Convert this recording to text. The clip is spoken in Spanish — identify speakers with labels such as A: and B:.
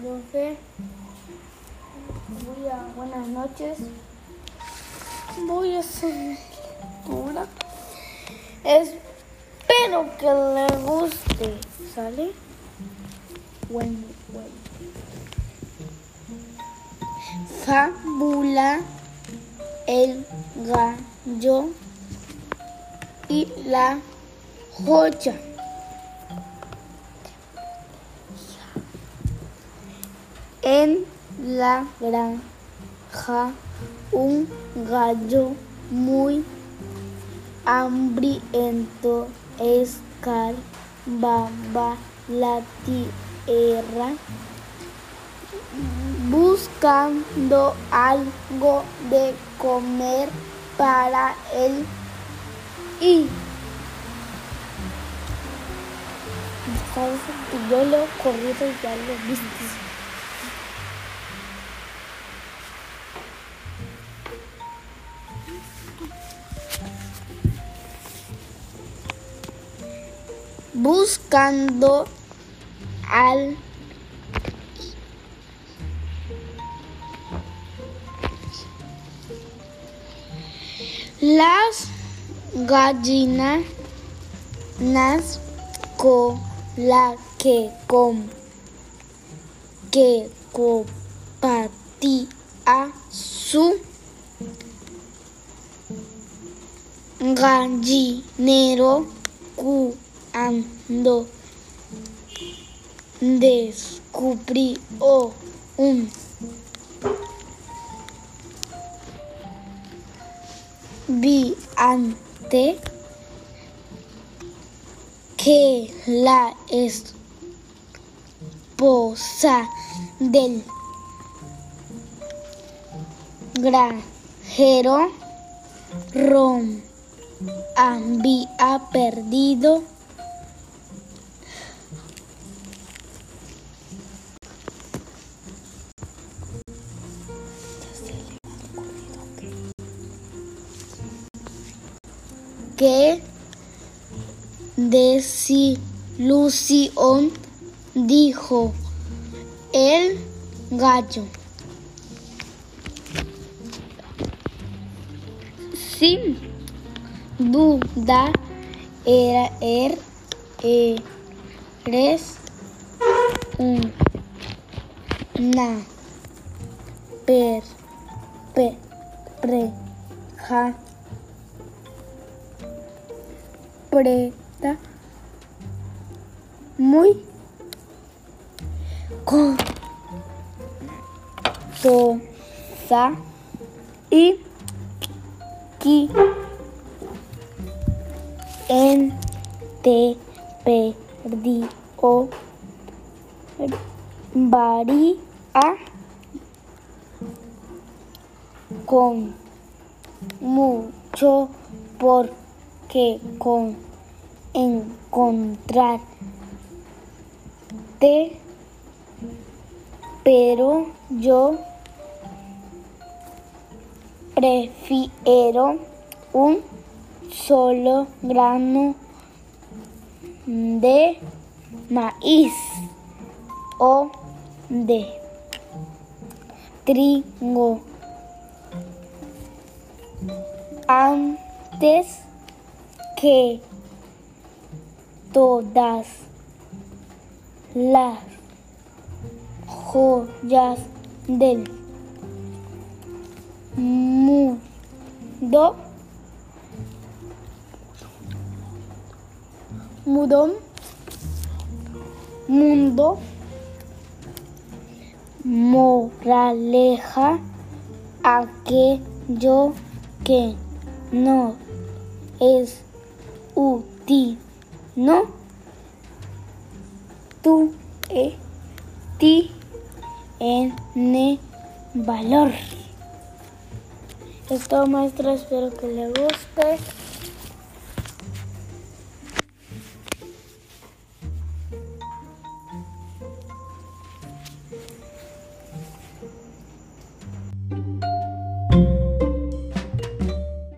A: profe. Voy a, buenas noches. Voy a hacer lectura. Espero que le guste. ¿Sale? Bueno, bueno. Fábula el gallo y la joya. En la granja un gallo muy hambriento escarbaba la tierra buscando algo de comer para él y yo lo corrido y ya. Buscando al las gallinas con la que com que compartía su gallinero cuando descubrió un viante que la esposa del granjero Rom había perdido qué desilusión, dijo el gallo. Sin duda era er, eres una per, per, preja preta muy costosa y que en te perdió varía con mucho porque con encontrarte pero yo prefiero un solo grano de maíz o de trigo. Antes que todas las joyas del mundo mundo mundo moraleja aquello que no es útil no tú e ti en valor. Esto maestra espero que le guste